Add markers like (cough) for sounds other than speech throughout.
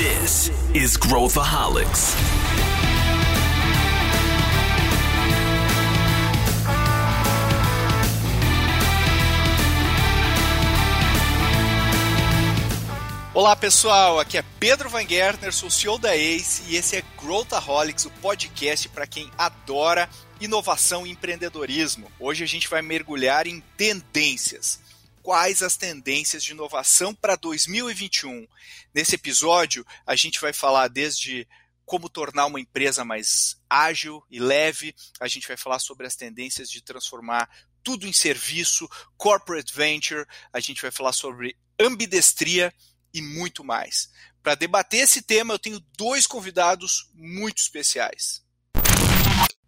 This is Growthaholics. Olá pessoal, aqui é Pedro Van Gertner, sou CEO da ACE e esse é Growthaholics, o podcast para quem adora inovação e empreendedorismo. Hoje a gente vai mergulhar em tendências. Quais as tendências de inovação para 2021? Nesse episódio, a gente vai falar desde como tornar uma empresa mais ágil e leve, a gente vai falar sobre as tendências de transformar tudo em serviço, corporate venture, a gente vai falar sobre ambidestria e muito mais. Para debater esse tema, eu tenho dois convidados muito especiais.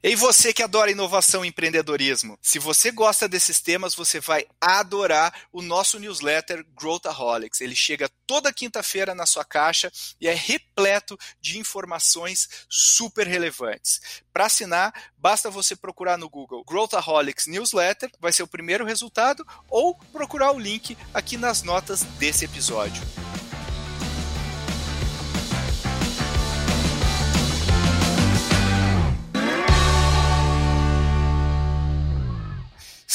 E você que adora inovação e empreendedorismo, se você gosta desses temas, você vai adorar o nosso newsletter Growthaholics. Ele chega toda quinta-feira na sua caixa e é repleto de informações super relevantes. Para assinar, basta você procurar no Google Growthaholics Newsletter, vai ser o primeiro resultado, ou procurar o link aqui nas notas desse episódio.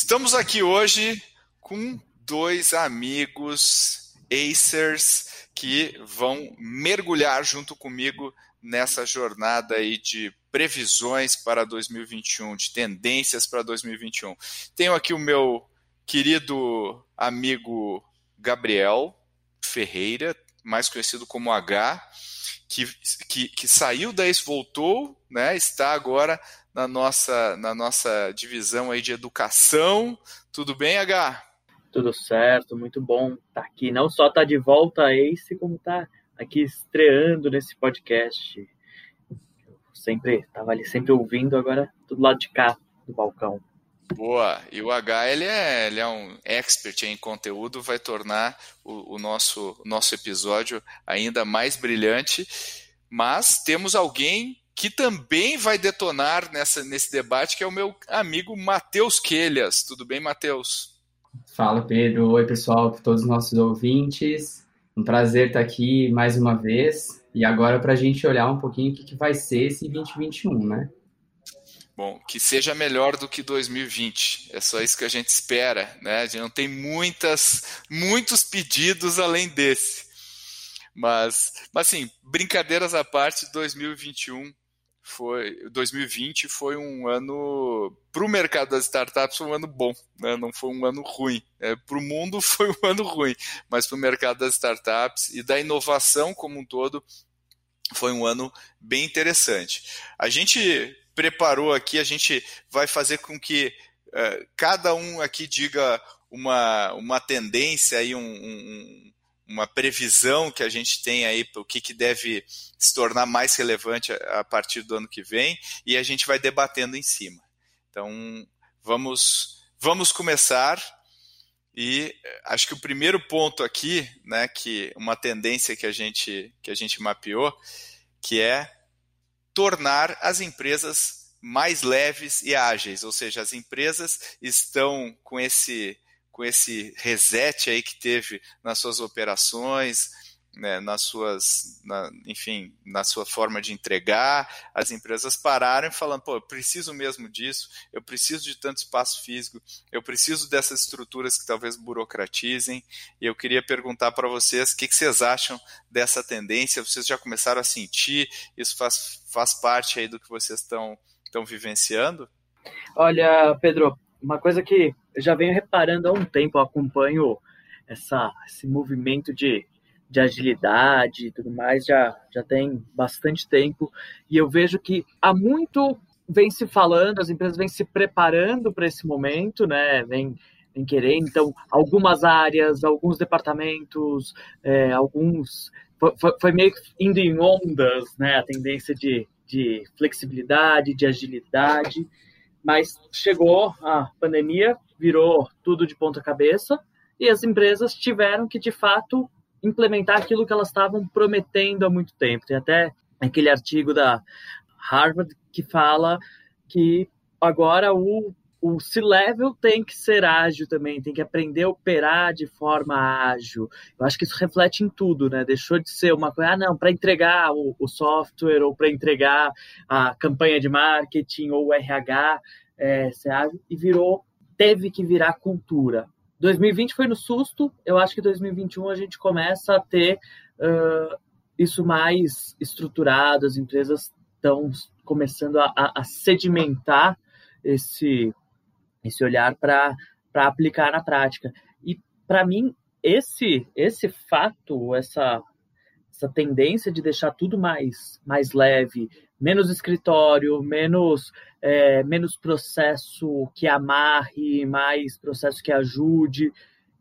Estamos aqui hoje com dois amigos Acers que vão mergulhar junto comigo nessa jornada aí de previsões para 2021, de tendências para 2021. Tenho aqui o meu querido amigo Gabriel Ferreira, mais conhecido como H, que, que, que saiu da ex voltou, né, está agora na nossa, na nossa divisão aí de educação. Tudo bem, H? Tudo certo, muito bom estar tá aqui. Não só estar tá de volta a Ace, como estar tá aqui estreando nesse podcast. Eu sempre estava ali, sempre ouvindo, agora do lado de cá do balcão. Boa, e o H ele é, ele é um expert em conteúdo, vai tornar o, o nosso, nosso episódio ainda mais brilhante. Mas temos alguém que também vai detonar nessa, nesse debate, que é o meu amigo Matheus Quelhas. Tudo bem, Matheus? Fala, Pedro. Oi, pessoal, todos os nossos ouvintes. Um prazer estar aqui mais uma vez. E agora para a gente olhar um pouquinho o que, que vai ser esse 2021, né? Bom, que seja melhor do que 2020. É só isso que a gente espera, né? A gente não tem muitas, muitos pedidos além desse. Mas, mas assim, brincadeiras à parte, 2021 foi 2020 foi um ano para o mercado das startups foi um ano bom, né? não foi um ano ruim. É, para o mundo (laughs) foi um ano ruim, mas para o mercado das startups e da inovação como um todo foi um ano bem interessante. A gente preparou aqui, a gente vai fazer com que uh, cada um aqui diga uma, uma tendência aí, um, um uma previsão que a gente tem aí para o que, que deve se tornar mais relevante a, a partir do ano que vem e a gente vai debatendo em cima. Então, vamos, vamos começar e eh, acho que o primeiro ponto aqui, né, que uma tendência que a gente que a gente mapeou, que é tornar as empresas mais leves e ágeis, ou seja, as empresas estão com esse com esse reset aí que teve nas suas operações, né, nas suas, na, enfim, na sua forma de entregar, as empresas pararam e falando, pô, eu preciso mesmo disso, eu preciso de tanto espaço físico, eu preciso dessas estruturas que talvez burocratizem, e eu queria perguntar para vocês o que, que, vocês acham dessa tendência, vocês já começaram a sentir, isso faz, faz parte aí do que vocês estão vivenciando? Olha, Pedro, uma coisa que eu já venho reparando há um tempo, eu acompanho essa, esse movimento de, de agilidade e tudo mais, já, já tem bastante tempo, e eu vejo que há muito vem se falando, as empresas vêm se preparando para esse momento, né? Vem, vem querer, então, algumas áreas, alguns departamentos, é, alguns. Foi, foi, meio indo em ondas, né? A tendência de, de flexibilidade, de agilidade. Mas chegou a pandemia, virou tudo de ponta cabeça e as empresas tiveram que, de fato, implementar aquilo que elas estavam prometendo há muito tempo. Tem até aquele artigo da Harvard que fala que agora o o C-Level tem que ser ágil também, tem que aprender a operar de forma ágil. Eu acho que isso reflete em tudo, né? Deixou de ser uma coisa, ah, não, para entregar o, o, software ou para entregar a campanha de marketing ou o RH é, ser ágil, e virou, teve que virar cultura. 2020 foi no susto, eu acho que 2021 a gente começa a ter uh, isso mais estruturado, as empresas estão começando a, a, a sedimentar esse esse olhar para aplicar na prática. E para mim, esse esse fato, essa essa tendência de deixar tudo mais mais leve, menos escritório, menos é, menos processo que amarre, mais processo que ajude,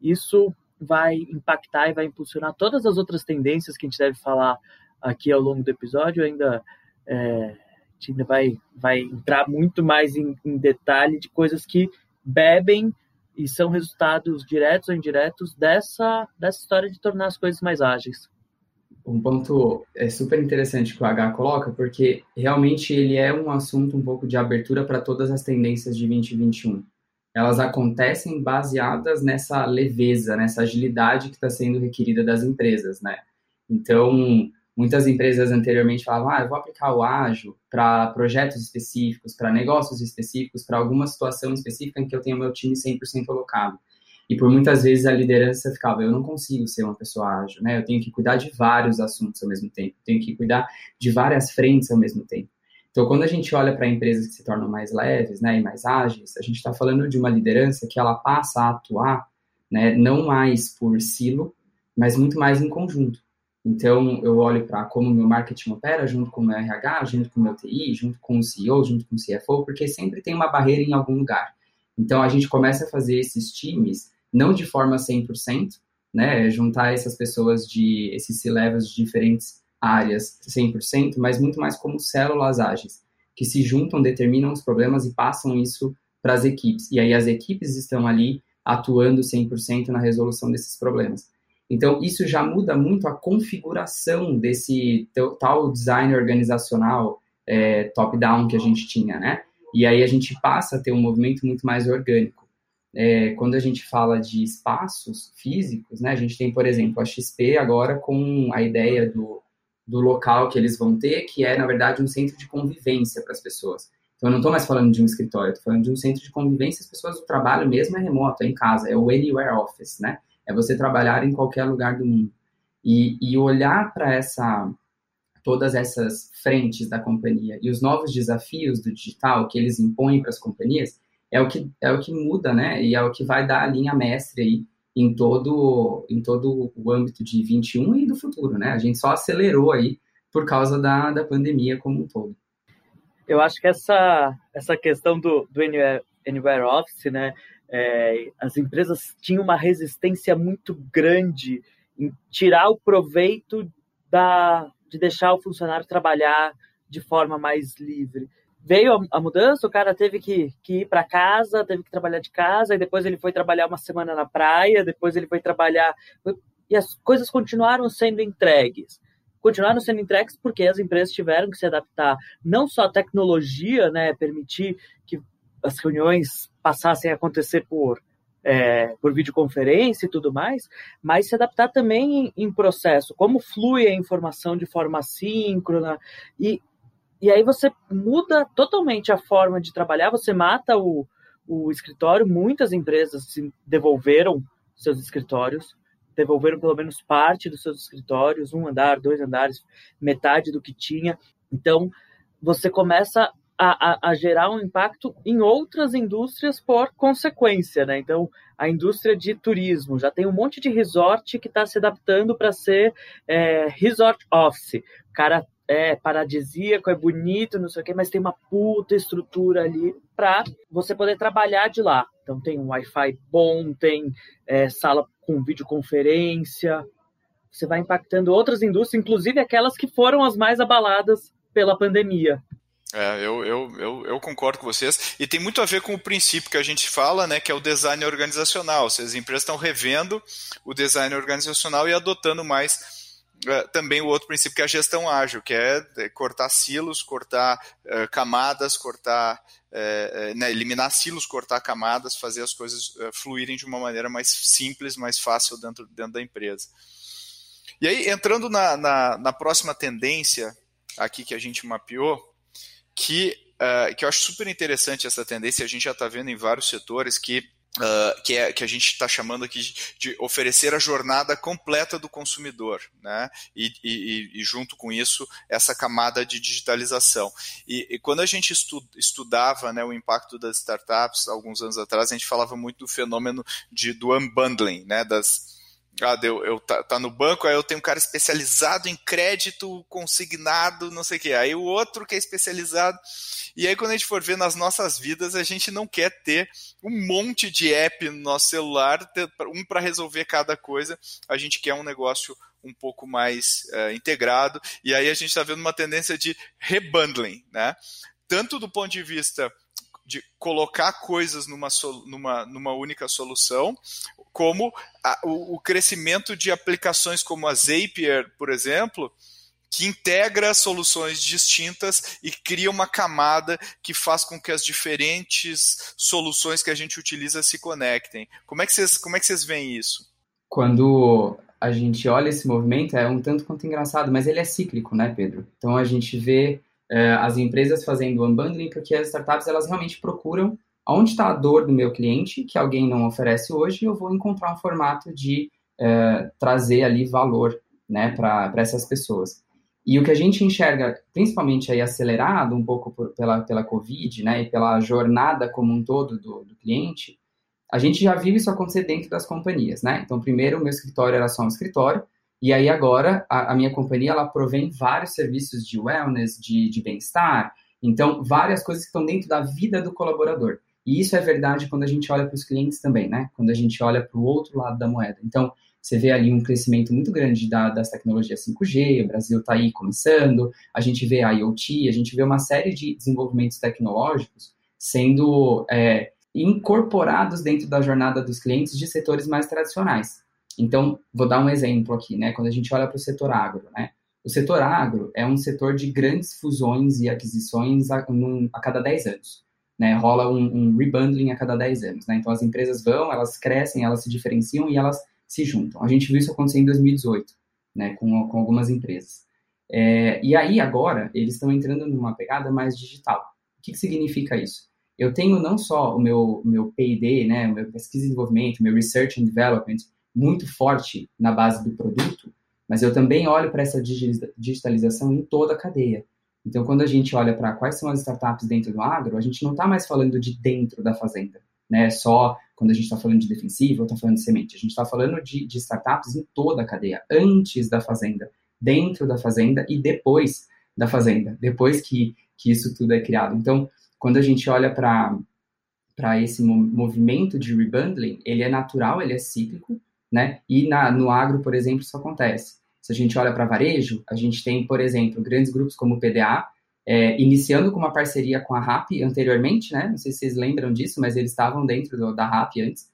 isso vai impactar e vai impulsionar todas as outras tendências que a gente deve falar aqui ao longo do episódio. Ainda é, gente ainda vai, vai entrar muito mais em, em detalhe de coisas que bebem e são resultados diretos ou indiretos dessa, dessa história de tornar as coisas mais ágeis. Um ponto é super interessante que o H coloca, porque realmente ele é um assunto um pouco de abertura para todas as tendências de 2021. Elas acontecem baseadas nessa leveza, nessa agilidade que está sendo requerida das empresas, né? Então, Muitas empresas anteriormente falavam, ah, eu vou aplicar o ágil para projetos específicos, para negócios específicos, para alguma situação específica em que eu tenho meu time 100% alocado. E por muitas vezes a liderança ficava, eu não consigo ser uma pessoa ágil, né? Eu tenho que cuidar de vários assuntos ao mesmo tempo, tenho que cuidar de várias frentes ao mesmo tempo. Então, quando a gente olha para empresas que se tornam mais leves, né, e mais ágeis, a gente está falando de uma liderança que ela passa a atuar, né, não mais por silo, mas muito mais em conjunto. Então, eu olho para como meu marketing opera, junto com o meu RH, junto com o meu TI, junto com o CEO, junto com o CFO, porque sempre tem uma barreira em algum lugar. Então, a gente começa a fazer esses times, não de forma 100%, né, juntar essas pessoas de, esses C-levels de diferentes áreas 100%, mas muito mais como células ágeis, que se juntam, determinam os problemas e passam isso para as equipes. E aí as equipes estão ali atuando 100% na resolução desses problemas. Então, isso já muda muito a configuração desse tal design organizacional é, top-down que a gente tinha, né? E aí a gente passa a ter um movimento muito mais orgânico. É, quando a gente fala de espaços físicos, né? A gente tem, por exemplo, a XP agora com a ideia do, do local que eles vão ter, que é, na verdade, um centro de convivência para as pessoas. Então, eu não estou mais falando de um escritório, estou falando de um centro de convivência, as pessoas do trabalho mesmo é remoto, é em casa, é o Anywhere Office, né? É você trabalhar em qualquer lugar do mundo. E, e olhar para essa todas essas frentes da companhia e os novos desafios do digital que eles impõem para as companhias é o que é o que muda, né? E é o que vai dar a linha mestre aí em todo em todo o âmbito de 21 e do futuro, né? A gente só acelerou aí por causa da, da pandemia como um todo. Eu acho que essa essa questão do, do Anywhere, Anywhere Office, né? É, as empresas tinham uma resistência muito grande em tirar o proveito da, de deixar o funcionário trabalhar de forma mais livre. Veio a, mudança, o cara teve que, que ir para casa, teve que trabalhar de casa, e depois ele foi trabalhar uma semana na praia, depois ele foi trabalhar. E as coisas continuaram sendo entregues continuaram sendo entregues porque as empresas tiveram que se adaptar não só à tecnologia, né, permitir que as reuniões passassem a acontecer por, é, por videoconferência e tudo mais, mas se adaptar também em, em, processo, como flui a informação de forma síncrona, e, e aí você muda totalmente a forma de trabalhar, você mata o, o escritório, muitas empresas se devolveram seus escritórios, devolveram pelo menos parte dos seus escritórios, um andar, dois andares, metade do que tinha. Então, você começa a, a, a, gerar um impacto em outras indústrias por consequência, né? Então, a indústria de turismo já tem um monte de resort que está se adaptando para ser é, resort office. O cara é paradisíaco, é bonito, não sei o quê, mas tem uma puta estrutura ali para você poder trabalhar de lá. Então, tem um Wi-Fi bom, tem é, sala com videoconferência. Você vai impactando outras indústrias, inclusive aquelas que foram as mais abaladas pela pandemia. É, eu, eu, eu, eu, concordo com vocês. E tem muito a ver com o princípio que a gente fala, né, que é o design organizacional. Se as empresas estão revendo o design organizacional e adotando mais uh, também o outro princípio que é a gestão ágil, que é, é cortar silos, cortar uh, camadas, cortar, né, eliminar silos, cortar camadas, fazer as coisas fluírem de uma maneira mais simples, mais fácil dentro, dentro da empresa. E aí, entrando na, na, na próxima tendência aqui que a gente mapeou, que, que eu acho super interessante essa tendência, a gente já está vendo em vários setores que Uh, que, é, que a gente está chamando aqui de, de, oferecer a jornada completa do consumidor, né? E, e, e, junto com isso, essa camada de digitalização. E, e quando a gente estu, estudava né, o impacto das startups, alguns anos atrás, a gente falava muito do fenômeno de, do unbundling, né? Das, ah, eu, eu tá, tá, no banco, aí eu tenho um cara especializado em crédito consignado, não sei o quê. Aí o outro que é especializado. E aí, quando a gente for ver nas nossas vidas, a gente não quer ter um monte de app no nosso celular, um para resolver cada coisa. A gente quer um negócio um pouco mais uh, integrado. E aí a gente está vendo uma tendência de rebundling, né? Tanto do ponto de vista de colocar coisas numa, numa, numa única solução, como a, o, o, crescimento de aplicações como a Zapier, por exemplo, que integra soluções distintas e cria uma camada que faz com que as diferentes soluções que a gente utiliza se conectem. Como é que vocês, como é que vocês veem isso? Quando a gente olha esse movimento, é um tanto quanto engraçado, mas ele é cíclico, né, Pedro? Então a gente vê é, as empresas fazendo unbundling, porque as startups elas realmente procuram onde está a dor do meu cliente, que alguém não oferece hoje, eu vou encontrar um formato de é, trazer ali valor né, para essas pessoas. E o que a gente enxerga, principalmente aí acelerado um pouco por, pela, pela Covid, né, e pela jornada como um todo do, do cliente, a gente já viu isso acontecer dentro das companhias, né? Então, primeiro, o meu escritório era só um escritório, e aí agora a, a, minha companhia ela provém vários serviços de wellness, de, de bem-estar, então várias coisas que estão dentro da vida do colaborador. E isso é verdade quando a gente olha para os clientes também, né? Quando a gente olha para o outro lado da moeda. Então você vê ali um crescimento muito grande da, das tecnologias 5G, o Brasil está aí começando, a gente vê a IoT, a gente vê uma série de desenvolvimentos tecnológicos sendo é, incorporados dentro da jornada dos clientes de setores mais tradicionais. Então, vou dar um exemplo aqui, né? Quando a gente olha para o setor agro, né? O setor agro é um setor de grandes fusões e aquisições a, um, a cada 10 anos. Né? Rola um, um, rebundling a cada 10 anos. Né? Então, as empresas vão, elas crescem, elas se diferenciam e elas se juntam. A gente viu isso acontecer em 2018, né? com, com algumas empresas. É, e aí, agora, eles estão entrando numa pegada mais digital. O que, que significa isso? Eu tenho não só o meu, meu P&D, né, o meu pesquisa e desenvolvimento, meu research and development, muito forte na base do produto, mas eu também olho para essa digitalização em toda a cadeia. Então, quando a gente olha para quais são as startups dentro do agro, a gente não está mais falando de dentro da fazenda, né? Só quando a gente está falando de defensivo está falando de semente. A gente está falando de, de startups em toda a cadeia, antes da fazenda, dentro da fazenda e depois da fazenda, depois que, que isso tudo é criado. Então, quando a gente olha para esse movimento de rebundling, ele é natural, ele é cíclico, né? E na, no agro, por exemplo, isso acontece. Se a gente olha para varejo, a gente tem, por exemplo, grandes grupos como o PDA, é, iniciando com uma parceria com a RAP anteriormente, né? Não sei se vocês lembram disso, mas eles estavam dentro do, da RAP antes.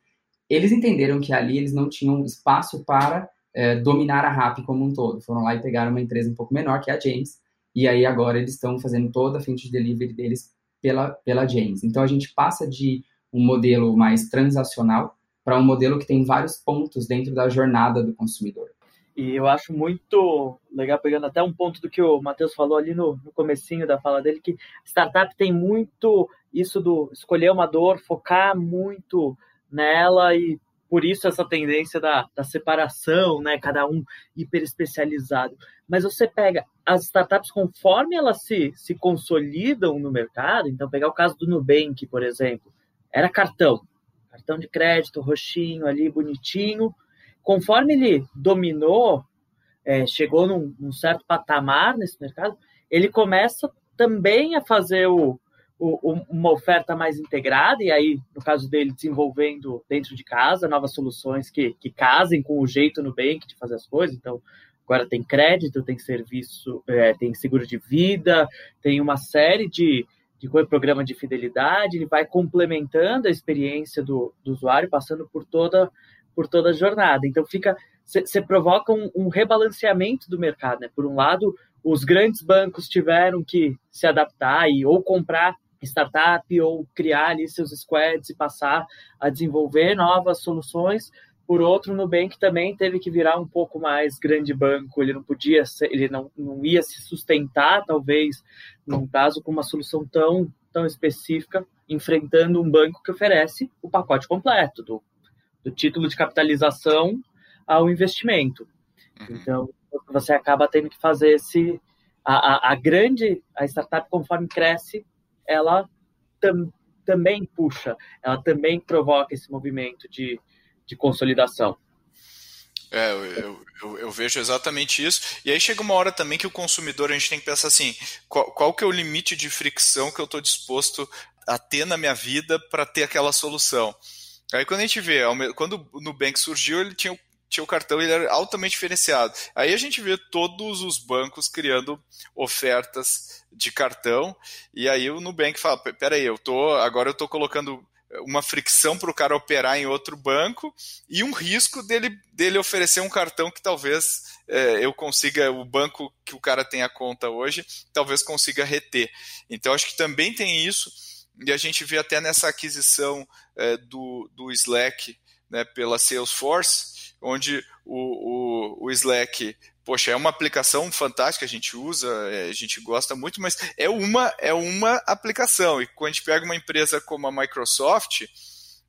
Eles entenderam que ali eles não tinham espaço para é, dominar a RAP como um todo. Foram lá e pegaram uma empresa um pouco menor, que é a James, e aí agora eles estão fazendo toda a frente de delivery deles pela, pela James. Então a gente passa de um modelo mais transacional para um modelo que tem vários pontos dentro da jornada do consumidor. E eu acho muito legal, pegando até um ponto do que o Matheus falou ali no, no comecinho da fala dele, que startup tem muito isso do escolher uma dor, focar muito nela e por isso essa tendência da, da separação, né? Cada um hiper especializado. Mas você pega as startups conforme elas se, se consolidam no mercado, então pegar o caso do Nubank, por exemplo, era cartão cartão de crédito roxinho ali, bonitinho. Conforme ele dominou, é, chegou num, num, certo patamar nesse mercado, ele começa também a fazer o, o, uma oferta mais integrada, e aí, no caso dele, desenvolvendo dentro de casa novas soluções que, que casem com o jeito no Nubank de fazer as coisas. Então, agora tem crédito, tem serviço, é, tem seguro de vida, tem uma série de, de programa de fidelidade, ele vai complementando a experiência do, do usuário, passando por toda, por toda a jornada. Então fica você provoca um, um, rebalanceamento do mercado. Né? Por um lado, os grandes bancos tiveram que se adaptar e ou comprar startup ou criar ali seus squads e passar a desenvolver novas soluções. Por outro, o Nubank também teve que virar um pouco mais grande banco, ele não podia, ser, ele não, não ia se sustentar, talvez, num caso com uma solução tão, tão específica, enfrentando um banco que oferece o pacote completo, do, do título de capitalização ao investimento. Uhum. Então, você acaba tendo que fazer esse. A, a, a grande, a startup, conforme cresce, ela tam, também puxa, ela também provoca esse movimento de, de consolidação. É, eu, eu, eu, vejo exatamente isso. E aí chega uma hora também que o consumidor, a gente tem que pensar assim, qual, qual que é o limite de fricção que eu estou disposto a ter na minha vida para ter aquela solução. Aí quando a gente vê, quando o Nubank surgiu, ele tinha tinha o cartão ele era altamente diferenciado. Aí a gente vê todos os bancos criando ofertas de cartão, e aí o Nubank fala, peraí, eu tô, agora eu estou colocando uma fricção para o cara operar em outro banco e um risco dele, dele oferecer um cartão que talvez é, eu consiga, o banco que o cara tem a conta hoje, talvez consiga reter. Então acho que também tem isso, e a gente vê até nessa aquisição é, do, do Slack né, pela Salesforce, onde o, o, o Slack poxa, é uma aplicação fantástica, a gente usa, é, a gente gosta muito, mas é uma, é uma aplicação. E quando a gente pega uma empresa como a Microsoft,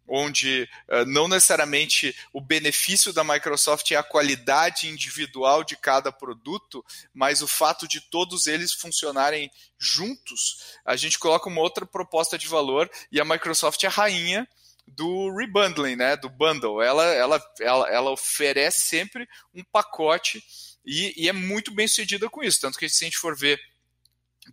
onde uh, não necessariamente o benefício da Microsoft é a qualidade individual de cada produto, mas o fato de todos eles funcionarem juntos, a gente coloca uma outra proposta de valor e a Microsoft é a rainha do rebundling, né, do bundle. Ela, ela, ela, ela oferece sempre um pacote e, e, é muito bem sucedida com isso. Tanto que se a gente for ver,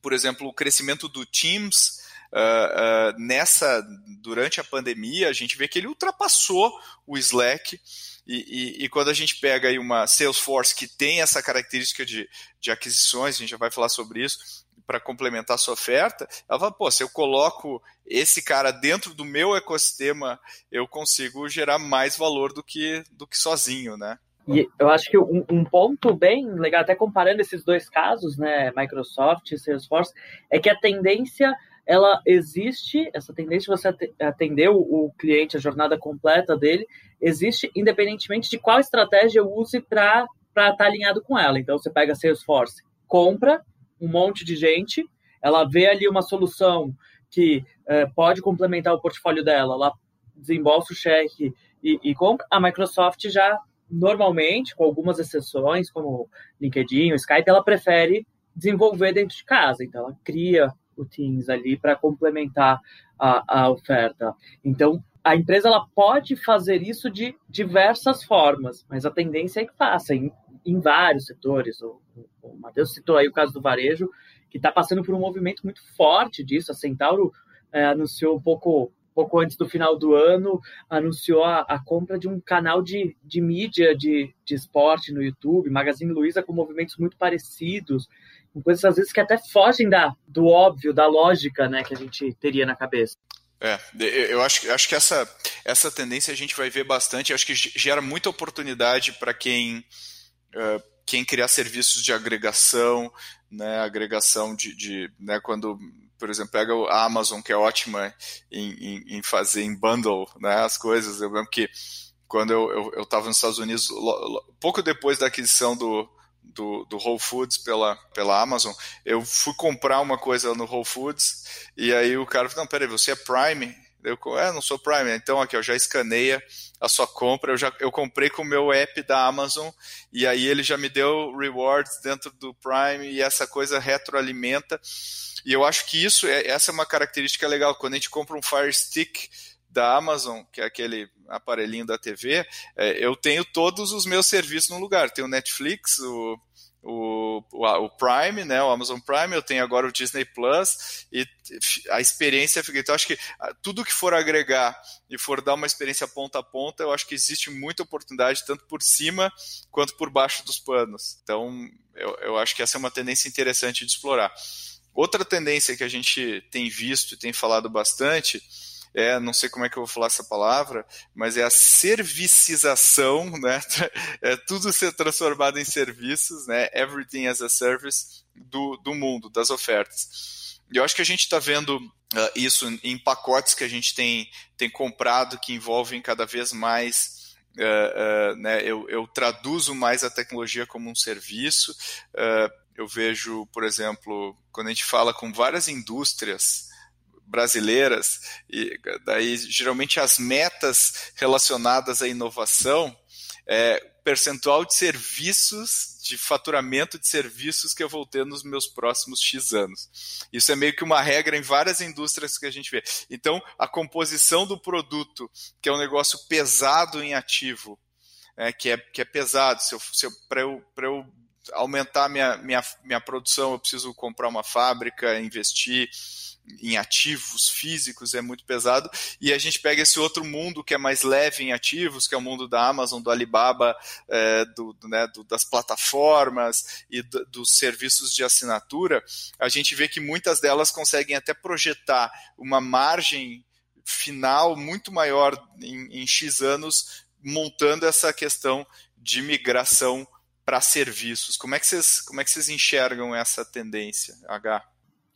por exemplo, o crescimento do Teams uh, uh, nessa durante a pandemia, a gente vê que ele ultrapassou o Slack. E, e, e, quando a gente pega aí uma Salesforce que tem essa característica de, de aquisições, a gente já vai falar sobre isso, para complementar a sua oferta, ela fala, pô, se eu coloco esse cara dentro do meu ecossistema, eu consigo gerar mais valor do que, do que sozinho, né? E eu acho que um, um, ponto bem legal, até comparando esses dois casos, né, Microsoft e Salesforce, é que a tendência ela existe, essa tendência de você atender o, cliente, a jornada completa dele, existe independentemente de qual estratégia eu use para estar tá alinhado com ela. Então, você pega Salesforce, compra, um monte de gente, ela vê ali uma solução que é, pode complementar o portfólio dela, ela desembolsa o cheque e, e, compra. A Microsoft já, normalmente, com algumas exceções, como LinkedIn, o Skype, ela prefere desenvolver dentro de casa. Então, ela cria o Teams ali para complementar a, a oferta. Então, a empresa ela pode fazer isso de diversas formas, mas a tendência é que faça em, em vários setores. O, o Matheus citou aí o caso do varejo, que está passando por um movimento muito forte disso. A Centauro é, anunciou um pouco, pouco antes do final do ano, anunciou a, a compra de um canal de, de mídia de, de esporte no YouTube, Magazine Luiza com movimentos muito parecidos, com coisas às vezes que até fogem da, do óbvio, da lógica né, que a gente teria na cabeça. É, eu acho, acho que essa, essa tendência a gente vai ver bastante. Acho que gera muita oportunidade para quem, uh, quem criar serviços de agregação, né, agregação de, de né, quando, por exemplo, pega a Amazon, que é ótima em, em, em fazer em bundle né, as coisas. Eu lembro que quando eu estava eu, eu nos Estados Unidos, pouco depois da aquisição do, do, do Whole Foods pela, pela Amazon, eu fui comprar uma coisa no Whole Foods e aí o cara falou, não, peraí, você é Prime? Eu, é, não sou Prime. Então aqui, ó, já escaneia a sua compra. Eu já eu comprei com o meu app da Amazon e aí ele já me deu rewards dentro do Prime e essa coisa retroalimenta. E eu acho que isso é essa é uma característica legal. Quando a gente compra um Fire Stick da Amazon, que é aquele aparelhinho da TV, é, eu tenho todos os meus serviços no lugar. Tenho o Netflix, o, o, Prime, né, o Amazon Prime, eu tenho agora o Disney Plus e a experiência fica. Então, acho que ah, tudo que for agregar e for dar uma experiência ponta a ponta, eu acho que existe muita oportunidade, tanto por cima quanto por baixo dos panos. Então, eu, eu acho que essa é uma tendência interessante de explorar. Outra tendência que a gente tem visto e tem falado bastante é, não sei como é que eu vou falar essa palavra, mas é a servicização, né? (laughs) É tudo ser transformado em serviços, né? Everything as a service do, do mundo, das ofertas. E eu acho que a gente está vendo uh, isso em pacotes que a gente tem, tem comprado que envolvem cada vez mais Uh, uh, né, eu, eu, traduzo mais a tecnologia como um serviço. Uh, eu vejo, por exemplo, quando a gente fala com várias indústrias brasileiras, e daí geralmente as metas relacionadas à inovação é percentual de serviços, de faturamento de serviços que eu vou ter nos meus próximos X anos. Isso é meio que uma regra em várias indústrias que a gente vê. Então, a composição do produto, que é um negócio pesado em ativo, é, que, é, que é pesado, se eu, se eu, para eu, eu aumentar minha, minha, minha produção, eu preciso comprar uma fábrica, investir em ativos físicos, é muito pesado. E a gente pega esse outro mundo que é mais leve em ativos, que é o mundo da Amazon, do Alibaba, é, do, né, do, das plataformas e do, dos serviços de assinatura. A gente vê que muitas delas conseguem até projetar uma margem final muito maior em, em X anos, montando essa questão de migração para serviços. Como é que vocês como é que vocês enxergam essa tendência, H?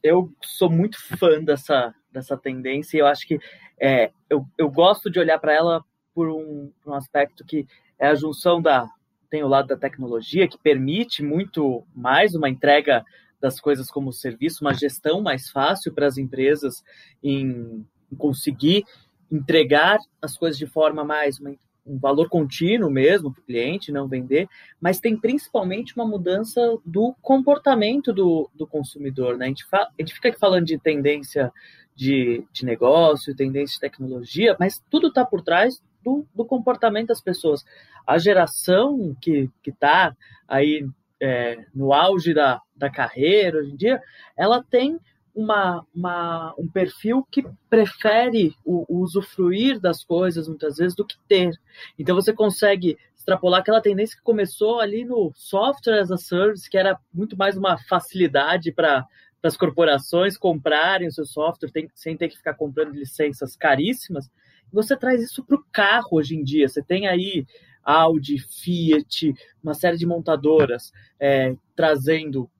Eu sou muito fã dessa dessa tendência. E eu acho que é, eu, eu gosto de olhar para ela por um, um aspecto que é a junção da tem o lado da tecnologia que permite muito mais uma entrega das coisas como serviço, uma gestão mais fácil para as empresas em, em conseguir entregar as coisas de forma mais uma um valor contínuo mesmo para o cliente, não vender, mas tem principalmente uma mudança do comportamento do, do consumidor. Né? A, gente a gente fica aqui falando de tendência de, de negócio, tendência de tecnologia, mas tudo está por trás do, do, comportamento das pessoas. A geração que está aí é, no auge da, da carreira hoje em dia, ela tem uma, uma, um perfil que prefere o, o, usufruir das coisas muitas vezes do que ter. Então você consegue extrapolar aquela tendência que começou ali no software as a service, que era muito mais uma facilidade para as corporações comprarem o seu software tem, sem ter que ficar comprando licenças caríssimas. Você traz isso para o carro hoje em dia. Você tem aí Audi, Fiat, uma série de montadoras é, trazendo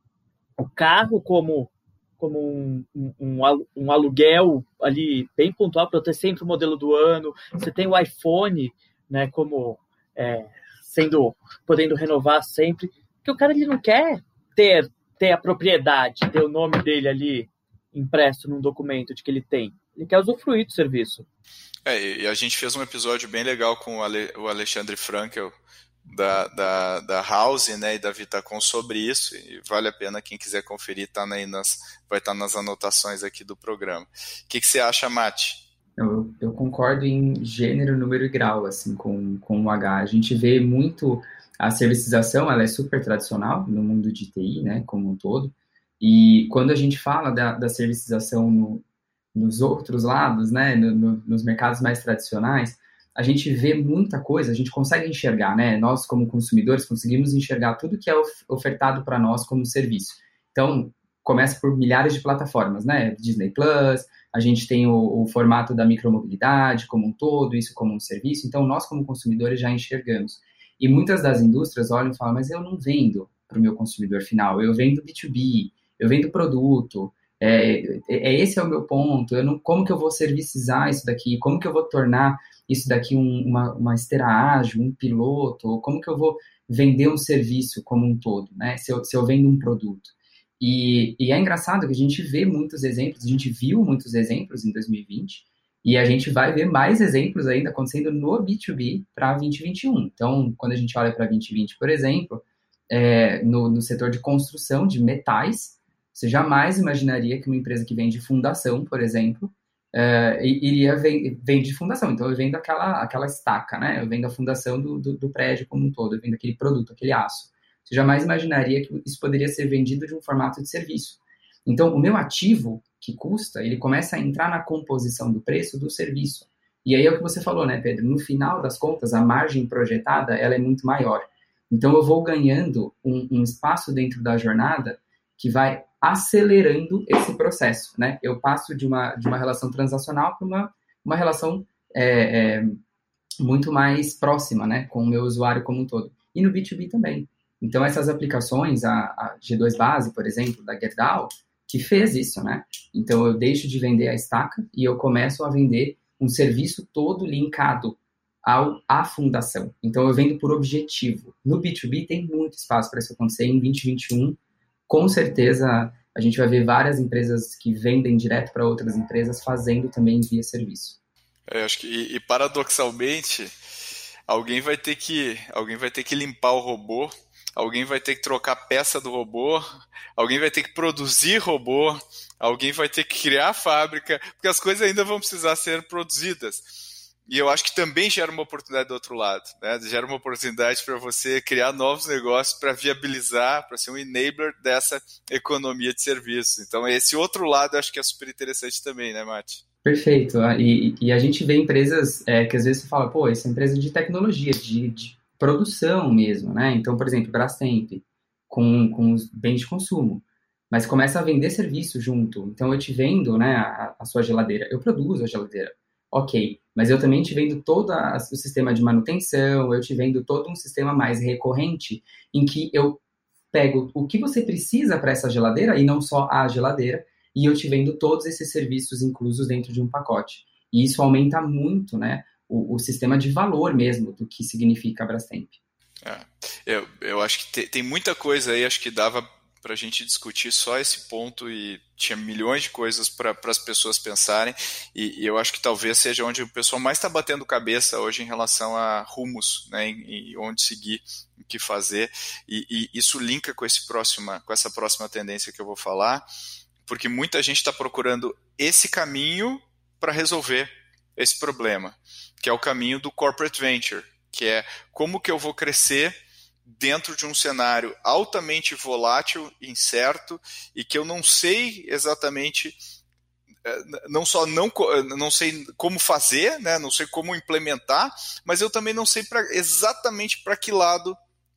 o carro como como um, um, um, aluguel ali bem pontual para ter sempre o modelo do ano. Você tem o iPhone, né, como é, sendo podendo renovar sempre, porque o cara ele não quer ter ter a propriedade, ter o nome dele ali impresso num documento de que ele tem. Ele quer usufruir do serviço. É, e a gente fez um episódio bem legal com o Alexandre Frankel, da, da, da House né, e da Vitacom sobre isso, e vale a pena quem quiser conferir, tá aí nas, vai estar tá nas anotações aqui do programa. O que, que você acha, Mate? Eu, eu, concordo em gênero, número e grau, assim, com, com o H. A gente vê muito a servicização, ela é super tradicional no mundo de TI, né, como um todo, e quando a gente fala da, da servicização no, nos outros lados, né, no, no, nos mercados mais tradicionais, a gente vê muita coisa, a gente consegue enxergar, né? Nós, como consumidores, conseguimos enxergar tudo que é ofertado para nós como serviço. Então, começa por milhares de plataformas, né? Disney Plus, a gente tem o, o, formato da micromobilidade como um todo, isso como um serviço. Então, nós, como consumidores, já enxergamos. E muitas das indústrias olham e falam, mas eu não vendo para o meu consumidor final, eu vendo B2B, eu vendo produto, é, é, esse é o meu ponto, eu não, como que eu vou servicizar isso daqui, como que eu vou tornar isso daqui um, uma, uma esteira ágil, um piloto, como que eu vou vender um serviço como um todo, né? Se eu, se eu vendo um produto. E, e é engraçado que a gente vê muitos exemplos, a gente viu muitos exemplos em 2020, e a gente vai ver mais exemplos ainda acontecendo no B2B para 2021. Então, quando a gente olha para 2020, por exemplo, é, no, no setor de construção de metais, você jamais imaginaria que uma empresa que vende fundação, por exemplo, uh, iria vender de fundação. Então, eu vendo aquela, aquela estaca, né? Eu vendo a fundação do, do, do, prédio como um todo, eu vendo aquele produto, aquele aço. Você jamais imaginaria que isso poderia ser vendido de um formato de serviço. Então, o meu ativo que custa, ele começa a entrar na composição do preço do serviço. E aí é o que você falou, né, Pedro? No final das contas, a margem projetada, ela é muito maior. Então, eu vou ganhando um, um espaço dentro da jornada que vai acelerando esse processo, né? Eu passo de uma, de uma relação transacional para uma uma relação é, é, muito mais próxima, né, com o meu usuário como um todo. E no B2B também. Então, essas aplicações, a, a G2 Base, por exemplo, da Gerdau, que fez isso, né? Então, eu deixo de vender a estaca e eu começo a vender um serviço todo linkado ao, à fundação. Então, eu vendo por objetivo. No B2B tem muito espaço para isso acontecer. Em 2021, com certeza, a gente vai ver várias empresas que vendem direto para outras empresas fazendo também via serviço. É, acho que, e, e, paradoxalmente, alguém vai ter que alguém vai ter que limpar o robô, alguém vai ter que trocar peça do robô, alguém vai ter que produzir robô, alguém vai ter que criar fábrica, porque as coisas ainda vão precisar ser produzidas. E eu acho que também gera uma oportunidade do outro lado, né? Gera uma oportunidade para você criar novos negócios para viabilizar, para ser um enabler dessa economia de serviço. Então, esse outro lado eu acho que é super interessante também, né, Mati? Perfeito. Ah, e, e a gente vê empresas é, que às vezes você fala, pô, essa é empresa de tecnologia, de, de produção mesmo, né? Então, por exemplo, Brastemp, com, com os bens de consumo mas começa a vender serviço junto. Então eu te vendo, né, a, a, sua geladeira. Eu produzo a geladeira ok, mas eu também te vendo todo a, o sistema de manutenção, eu te vendo todo um sistema mais recorrente, em que eu pego o que você precisa para essa geladeira, e não só a geladeira, e eu te vendo todos esses serviços inclusos dentro de um pacote. E isso aumenta muito, né, o, o sistema de valor mesmo do que significa a Brastemp. É, eu, eu acho que tem, tem muita coisa aí, acho que dava para a gente discutir só esse ponto e tinha milhões de coisas para as pessoas pensarem. E, e, eu acho que talvez seja onde o pessoal mais está batendo cabeça hoje em relação a rumos, né, e, onde seguir, o que fazer. E, e, isso linka com esse próxima, com essa próxima tendência que eu vou falar, porque muita gente está procurando esse caminho para resolver esse problema, que é o caminho do corporate venture, que é como que eu vou crescer dentro de um cenário altamente volátil, incerto e que eu não sei exatamente é, não só não, não sei como fazer, né, não sei como implementar, mas eu também não sei pra, exatamente para que lado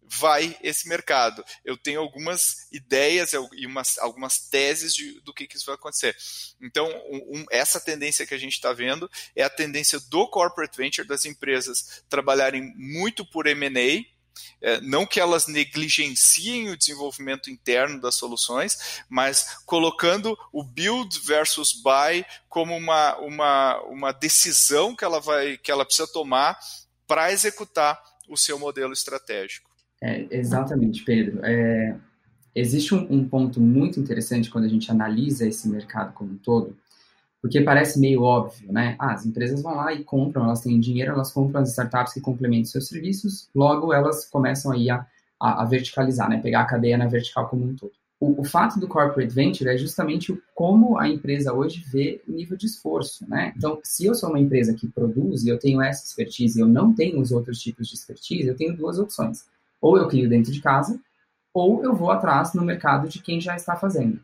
vai esse mercado. Eu tenho algumas ideias e umas, algumas teses de, do que, que isso vai acontecer. Então, um, essa tendência que a gente está vendo é a tendência do corporate venture, das empresas trabalharem muito por M&A, é, não que elas negligenciem o desenvolvimento interno das soluções, mas colocando o build versus buy como uma, uma, uma decisão que ela, vai, que ela precisa tomar para executar o seu modelo estratégico. É, exatamente, Pedro. É, existe um, um ponto muito interessante quando a gente analisa esse mercado como um todo, porque parece meio óbvio, né? Ah, as empresas vão lá e compram, elas têm dinheiro, elas compram as startups que complementam seus serviços, logo elas começam aí a, a, a verticalizar, né? Pegar a cadeia na vertical como um todo. O, o, fato do corporate venture é justamente o, como a empresa hoje vê o nível de esforço, né? Então, se eu sou uma empresa que produz e eu tenho essa expertise e eu não tenho os outros tipos de expertise, eu tenho duas opções. Ou eu crio dentro de casa, ou eu vou atrás no mercado de quem já está fazendo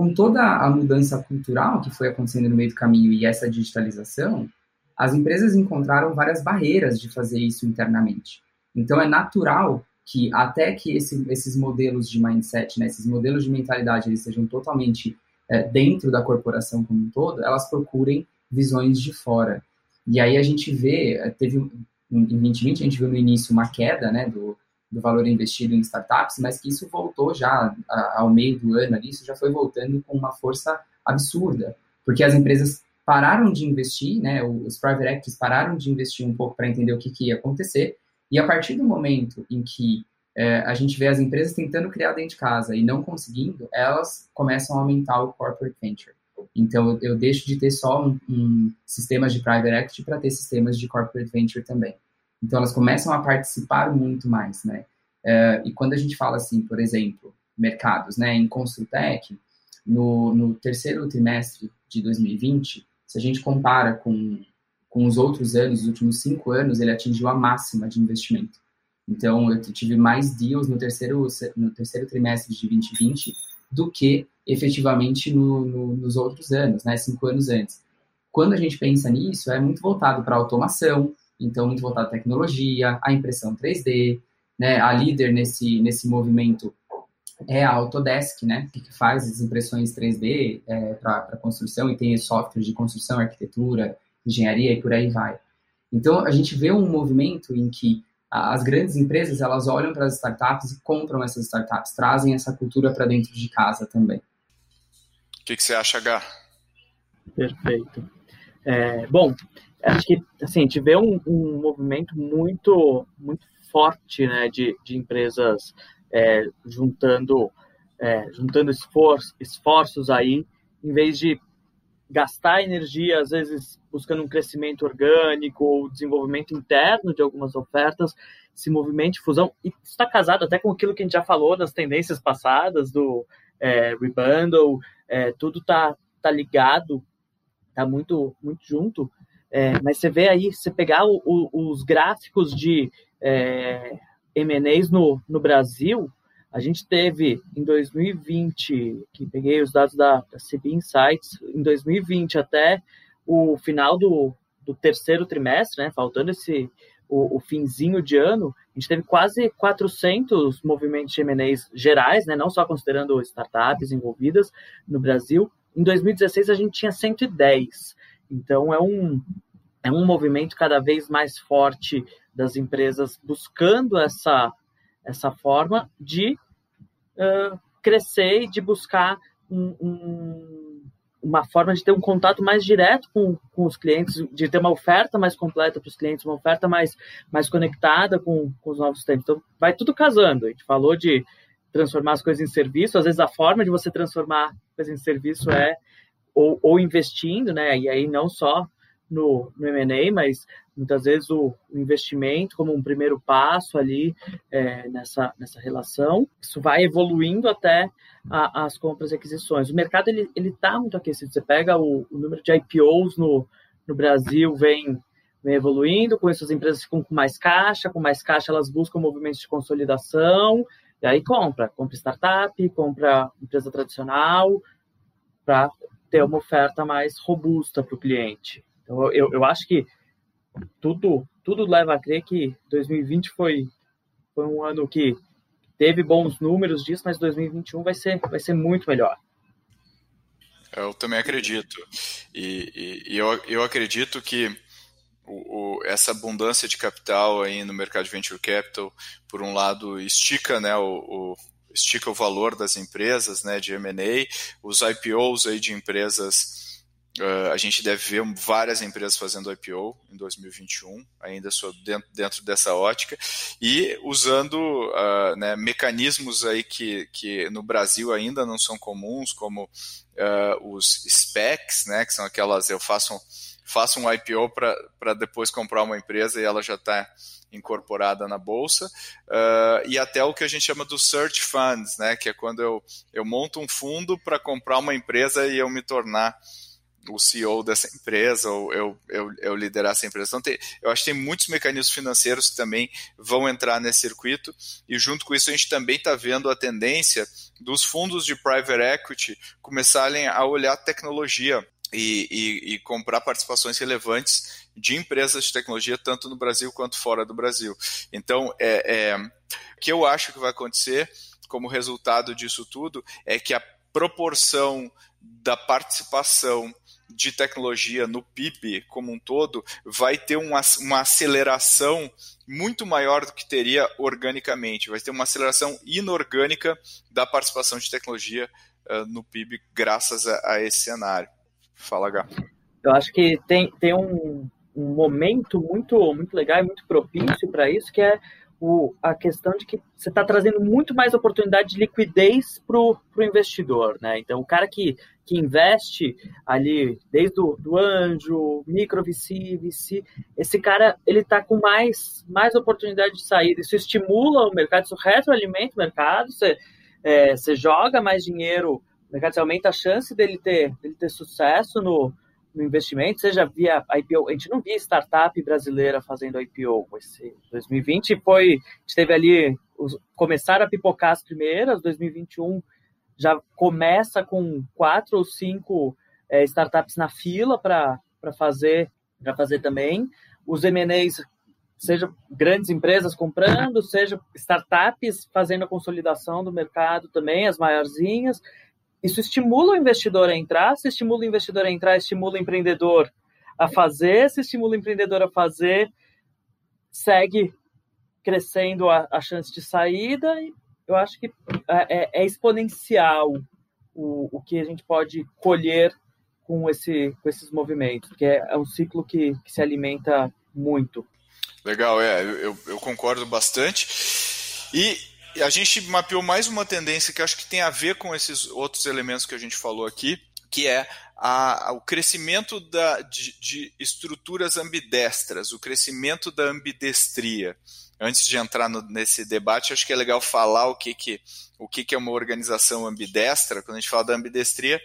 com toda a mudança cultural que foi acontecendo no meio do caminho e essa digitalização, as empresas encontraram várias barreiras de fazer isso internamente. Então é natural que até que esse, esses modelos de mindset, né, esses modelos de mentalidade, eles sejam totalmente é, dentro da corporação como um todo, elas procurem visões de fora. E aí a gente vê, é, teve em 2020 a gente viu no início uma queda, né, do, do valor investido em startups, mas que isso voltou já ao meio do ano isso já foi voltando com uma força absurda, porque as empresas pararam de investir, né, os private equities pararam de investir um pouco para entender o que, que, ia acontecer, e a partir do momento em que é, a gente vê as empresas tentando criar dentro de casa e não conseguindo, elas começam a aumentar o corporate venture. Então, eu deixo de ter só um, um sistemas de private equity para ter sistemas de corporate venture também. Então, elas começam a participar muito mais, né? Uh, e quando a gente fala assim, por exemplo, mercados, né, em Construtec, no, no terceiro trimestre de 2020, se a gente compara com, com os outros anos, os últimos cinco anos, ele atingiu a máxima de investimento. Então, eu tive mais deals no terceiro, no terceiro trimestre de 2020 do que efetivamente no, no, nos outros anos, né, cinco anos antes. Quando a gente pensa nisso, é muito voltado para automação, então muito voltado à tecnologia, à impressão 3D, né? A líder nesse, nesse movimento é a Autodesk, né? Que faz as impressões 3D é, para construção e tem softwares de construção, arquitetura engenharia e por aí vai. Então, a gente vê um movimento em que as grandes empresas, elas olham para as startups e compram essas startups, trazem essa cultura para dentro de casa também. O que, que você acha, Gá? Perfeito. É, bom, acho que assim, a gente vê um, um movimento muito, muito forte né, de, de empresas é, juntando, é, juntando esforço, esforços aí, em vez de gastar energia, às vezes buscando um crescimento orgânico ou desenvolvimento interno de algumas ofertas, esse movimento de fusão, e está casado até com aquilo que a gente já falou nas tendências passadas do é, rebundle, é, tudo está tá ligado, está muito, muito junto, é, mas você vê aí, você pegar o, o, os gráficos de é, no, no Brasil, a gente teve em 2020, que peguei os dados da, da CB Insights, em 2020 até o final do, do terceiro trimestre, né, faltando esse o, o, finzinho de ano, a gente teve quase 400 movimentos de M&As gerais, né, não só considerando startups envolvidas no Brasil. Em 2016 a gente tinha 110. Então é um é um movimento cada vez mais forte das empresas buscando essa essa forma de uh, crescer e de buscar um, um, uma forma de ter um contato mais direto com, com os clientes, de ter uma oferta mais completa para os clientes, uma oferta mais, mais conectada com, com os novos tempos. Então, vai tudo casando. A gente falou de transformar as coisas em serviço, às vezes a forma de você transformar coisas em serviço é ou, ou investindo, né? E aí não só no, no M&A, mas muitas vezes o, o, investimento como um primeiro passo ali é, nessa, nessa relação. Isso vai evoluindo até a, as compras e aquisições. O mercado ele está muito aquecido. Você pega o, o, número de IPOs no, no Brasil, vem, vem evoluindo, com essas empresas ficam com mais caixa, com mais caixa elas buscam movimentos de consolidação, e aí compra, compra startup, compra empresa tradicional, para ter uma oferta mais robusta para o cliente. Então, eu, eu acho que tudo, tudo leva a crer que 2020 foi, foi um ano que teve bons números disso, mas 2021 vai ser, vai ser muito melhor. Eu também acredito. E, e, e eu, eu acredito que o, o, essa abundância de capital aí no mercado de venture capital, por um lado, estica né, o, estica o valor das empresas né, de M&A, os IPOs aí de empresas Uh, a gente deve ver várias empresas fazendo IPO em 2021, ainda dentro, dentro dessa ótica, e usando uh, né, mecanismos aí que, que no Brasil ainda não são comuns, como uh, os SPECs, né, que são aquelas, eu faço, faço um IPO para depois comprar uma empresa e ela já está incorporada na bolsa, uh, e até o que a gente chama do search funds, né, que é quando eu, eu monto um fundo para comprar uma empresa e eu me tornar o CEO dessa empresa ou eu, eu, eu liderar essa empresa. Então, tem, eu acho que tem muitos mecanismos financeiros que também vão entrar nesse circuito e junto com isso a gente também está vendo a tendência dos fundos de private equity começarem a olhar tecnologia e, e, e, comprar participações relevantes de empresas de tecnologia, tanto no Brasil quanto fora do Brasil. Então, é, é, o que eu acho que vai acontecer como resultado disso tudo é que a proporção da participação de tecnologia no PIB como um todo vai ter uma, uma aceleração muito maior do que teria organicamente. Vai ter uma aceleração inorgânica da participação de tecnologia uh, no PIB graças a, a, esse cenário. Fala, Gá. Eu acho que tem, tem um, um momento muito, muito legal e muito propício para isso, que é o, a questão de que você está trazendo muito mais oportunidade de liquidez para o investidor, né? Então, o cara que, que investe ali desde o do anjo, micro VC, VC, esse cara ele está com mais, mais oportunidade de saída. Isso estimula o mercado, isso retroalimenta o mercado, você, é, você joga mais dinheiro, o mercado aumenta a chance dele ter, dele ter sucesso no, no investimento, seja via IPO, a gente não via startup brasileira fazendo IPO. Esse 2020 foi, a gente teve ali, os, começaram a pipocar as primeiras, 2021 já começa com quatro ou cinco é, startups na fila para fazer, para fazer também. Os M&As, seja grandes empresas comprando, seja startups fazendo a consolidação do mercado também, as maiorzinhas, isso estimula o investidor a entrar, se estimula o investidor a entrar, estimula o empreendedor a fazer, se estimula o empreendedor a fazer, segue crescendo a, a chance de saída. E eu acho que é, é, é exponencial o, o que a gente pode colher com, esse, com esses movimentos, porque é, é um ciclo que, que se alimenta muito. Legal, é, eu, eu concordo bastante. E a gente mapeou mais uma tendência que acho que tem a ver com esses outros elementos que a gente falou aqui, que é a, o crescimento da, de, de, estruturas ambidestras, o crescimento da ambidestria. Antes de entrar no, nesse debate, acho que é legal falar o que, que, o que, que é uma organização ambidestra. Quando a gente fala da ambidestria,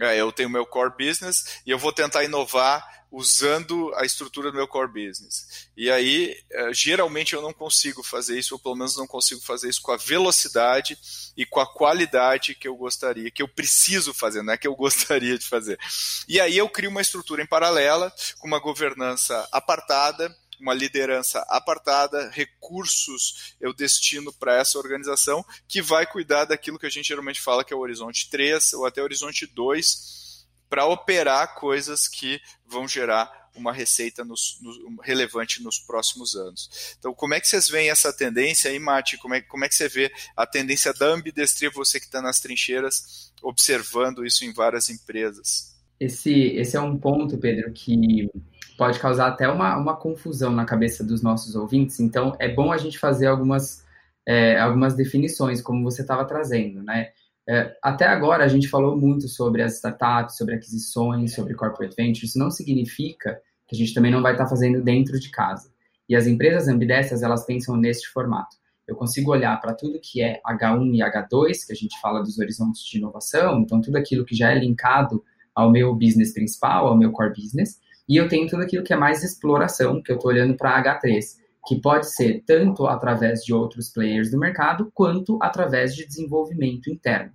é, eu tenho meu core business e eu vou tentar inovar usando a estrutura do meu core business. E aí, é, geralmente eu não consigo fazer isso, ou pelo menos não consigo fazer isso com a velocidade e com a qualidade que eu gostaria, que eu preciso fazer, não é que eu (laughs) gostaria de fazer. E aí eu crio uma estrutura em paralela, com uma governança apartada, uma liderança apartada, recursos eu destino para essa organização que vai cuidar daquilo que a gente geralmente fala que é o horizonte 3 ou até o horizonte 2 para operar coisas que vão gerar uma receita nos, no, relevante nos próximos anos. Então, como é que vocês veem essa tendência aí, Mati? Como é, como é que você vê a tendência da ambidestria, você que está nas trincheiras, observando isso em várias empresas? Esse, esse é um ponto, Pedro, que pode causar até uma, uma confusão na cabeça dos nossos ouvintes. Então, é bom a gente fazer algumas, é, algumas definições, como você estava trazendo, né? É, até agora a gente falou muito sobre as startups, sobre aquisições, sobre corporate ventures. Isso não significa que a gente também não vai estar fazendo dentro de casa. E as empresas ambidestras, elas pensam neste formato. Eu consigo olhar para tudo que é H1 e H2, que a gente fala dos horizontes de inovação, então tudo aquilo que já é linkado ao meu business principal, ao meu core business, e eu tenho tudo aquilo que é mais exploração, que eu estou olhando para H3, que pode ser tanto através de outros players do mercado, quanto através de desenvolvimento interno.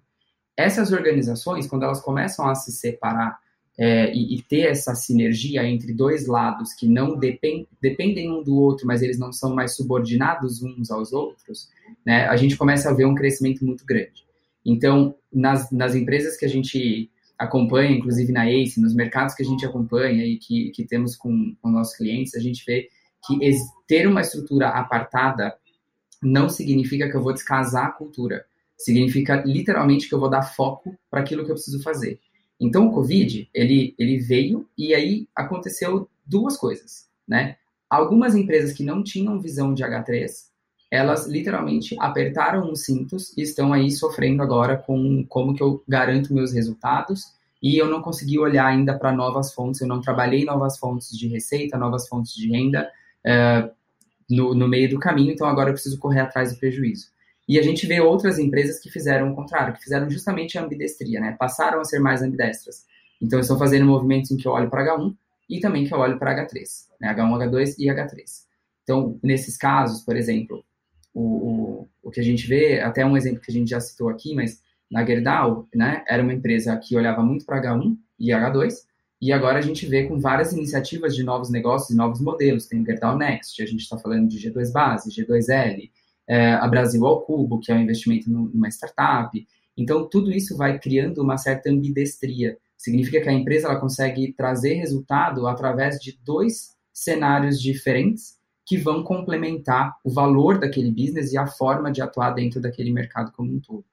Essas organizações, quando elas começam a se separar é, e, e, ter essa sinergia entre dois lados que não depend, dependem um do outro, mas eles não são mais subordinados uns aos outros, né, a gente começa a ver um crescimento muito grande. Então, nas, nas empresas que a gente acompanha, inclusive na ACE, nos mercados que a gente acompanha e que, que temos com, com nossos clientes, a gente vê que ter uma estrutura apartada não significa que eu vou descasar a cultura. Significa literalmente que eu vou dar foco para aquilo que eu preciso fazer. Então, o Covid, ele, ele veio e aí aconteceu duas coisas, né? Algumas empresas que não tinham visão de H3, elas literalmente apertaram os cintos e estão aí sofrendo agora com como que eu garanto meus resultados e eu não consegui olhar ainda para novas fontes, eu não trabalhei novas fontes de receita, novas fontes de renda uh, no, no meio do caminho, então agora eu preciso correr atrás do prejuízo. E a gente vê outras empresas que fizeram o contrário, que fizeram justamente a ambidestria, né? Passaram a ser mais ambidestras. Então, estou fazendo movimentos em que eu olho para H1 e também que eu olho para H3, né? H1, H2 e H3. Então, nesses casos, por exemplo, o, o, o que a gente vê, até um exemplo que a gente já citou aqui, mas na Gerdau, né, era uma empresa que olhava muito para H1 e H2, e agora a gente vê com várias iniciativas de novos negócios novos modelos. Tem o Gerdau Next, a gente está falando de G2 Base, G2L, é, a Brasil ao Cubo, que é um investimento numa startup. Então, tudo isso vai criando uma certa ambidestria. Significa que a empresa ela consegue trazer resultado através de dois cenários diferentes que vão complementar o valor daquele business e a forma de atuar dentro daquele mercado como um todo.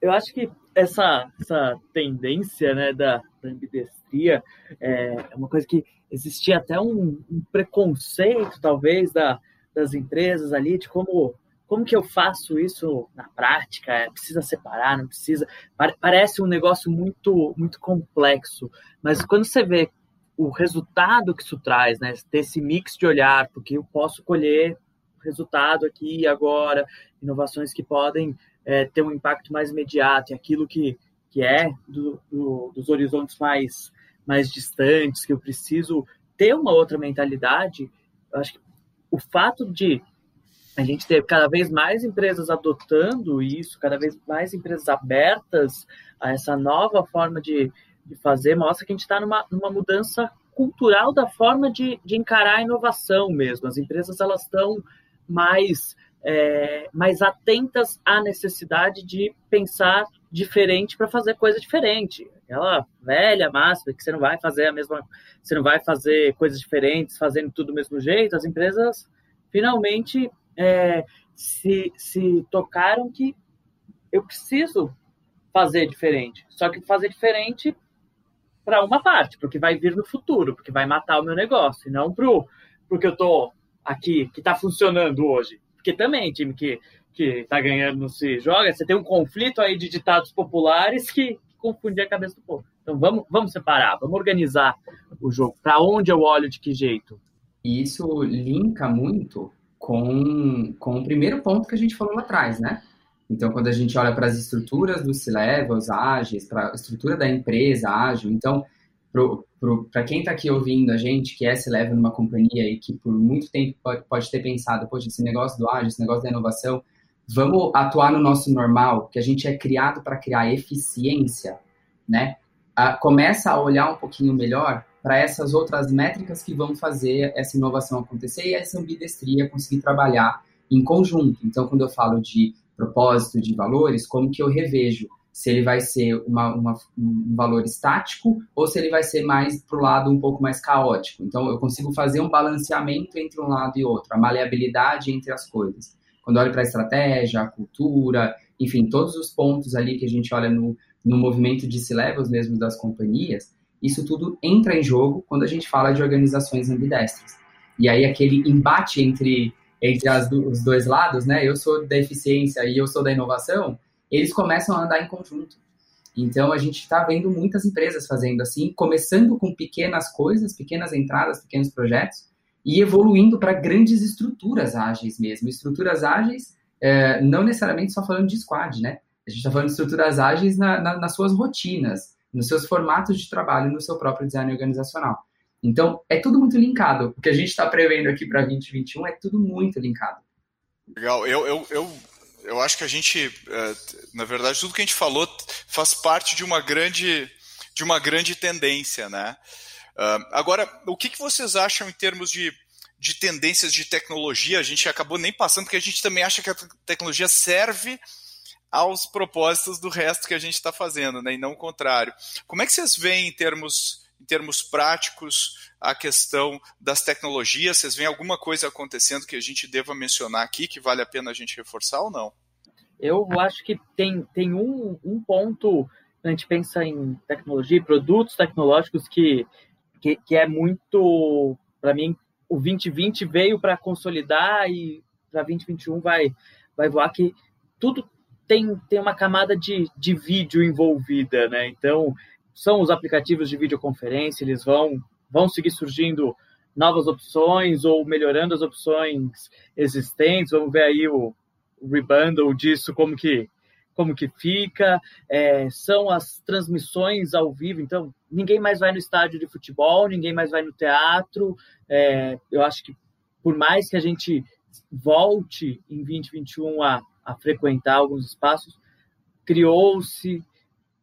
Eu acho que essa, essa tendência né, da, da ambidestria é uma coisa que existia até um, um preconceito, talvez, da, das empresas ali, de como como que eu faço isso na prática? É, precisa separar, não precisa? Parece um negócio muito, muito complexo, mas quando você vê o resultado que isso traz, né? Ter esse mix de olhar, porque eu posso colher resultado aqui e agora, inovações que podem é, ter um impacto mais imediato e aquilo que, que é do, do, dos horizontes mais, mais distantes, que eu preciso ter uma outra mentalidade. Eu acho que o fato de a gente ter cada vez mais empresas adotando isso, cada vez mais empresas abertas a essa nova forma de, de fazer, mostra que a gente está numa, numa mudança cultural da forma de, de encarar a inovação mesmo. As empresas elas estão mais, é, mais atentas à necessidade de pensar diferente para fazer coisa diferente. Aquela velha máxima que você não vai fazer a mesma, você não vai fazer coisas diferentes, fazendo tudo do mesmo jeito. As empresas finalmente é, se, se tocaram que eu preciso fazer diferente. Só que fazer diferente para uma parte, porque vai vir no futuro, porque vai matar o meu negócio, e não pro porque eu tô aqui, que está funcionando hoje. Porque também, time que, que tá ganhando não se joga, você tem um conflito aí de ditados populares que, que confunde a cabeça do povo. Então vamos, vamos separar, vamos organizar o jogo. Para onde eu olho, de que jeito? E isso linka muito com, com o primeiro ponto que a gente falou lá atrás, né? Então, quando a gente olha para as estruturas dos C-Levels ágeis, para a estrutura da empresa ágil, então, para quem está aqui ouvindo a gente, que é C-Level numa companhia e que por muito tempo pode, pode ter pensado, poxa, esse negócio do ágil, esse negócio da inovação, vamos atuar no nosso normal, que a gente é criado para criar eficiência, né? Ah, começa a olhar um pouquinho melhor para essas outras métricas que vão fazer essa inovação acontecer e essa ambidestria conseguir trabalhar em conjunto. Então, quando eu falo de propósito de valores, como que eu revejo se ele vai ser uma, uma, um valor estático ou se ele vai ser mais para o lado um pouco mais caótico. Então, eu consigo fazer um balanceamento entre um lado e outro, a maleabilidade entre as coisas. Quando eu olho para a estratégia, a cultura, enfim, todos os pontos ali que a gente olha no, no movimento de C-levels mesmo das companhias, isso tudo entra em jogo quando a gente fala de organizações ambidestras. E aí aquele embate entre entre as, os dois lados, né? Eu sou da eficiência e eu sou da inovação, eles começam a andar em conjunto. Então a gente está vendo muitas empresas fazendo assim, começando com pequenas coisas, pequenas entradas, pequenos projetos, e evoluindo para grandes estruturas ágeis mesmo. Estruturas ágeis, é, não necessariamente só falando de squad, né? A gente está falando de estruturas ágeis na, na, nas suas rotinas, nos seus formatos de trabalho, no seu próprio design organizacional. Então, é tudo muito linkado. O que a gente está prevendo aqui para 2021 é tudo muito linkado. Legal. Eu, eu, eu, eu acho que a gente, é, na verdade, tudo que a gente falou faz parte de uma grande, de uma grande tendência, né? Uh, agora, o que, que vocês acham em termos de, de tendências de tecnologia? A gente acabou nem passando, porque a gente também acha que a tecnologia serve aos propósitos do resto que a gente está fazendo, né? E não o contrário. Como é que vocês veem em termos em termos práticos, a questão das tecnologias? Vocês veem alguma coisa acontecendo que a gente deva mencionar aqui, que vale a pena a gente reforçar ou não? Eu acho que tem, tem um, um ponto, a gente pensa em tecnologia produtos tecnológicos que, que, que é muito, para mim, o 2020 veio para consolidar e para 2021 vai, vai voar que tudo tem, tem uma camada de, de vídeo envolvida, né? Então, são os aplicativos de videoconferência, eles vão, vão seguir surgindo novas opções ou melhorando as opções existentes. Vamos ver aí o, rebundle disso, como que, como que fica. É, são as transmissões ao vivo, então ninguém mais vai no estádio de futebol, ninguém mais vai no teatro. É, eu acho que por mais que a gente volte em 2021 a, a frequentar alguns espaços, criou-se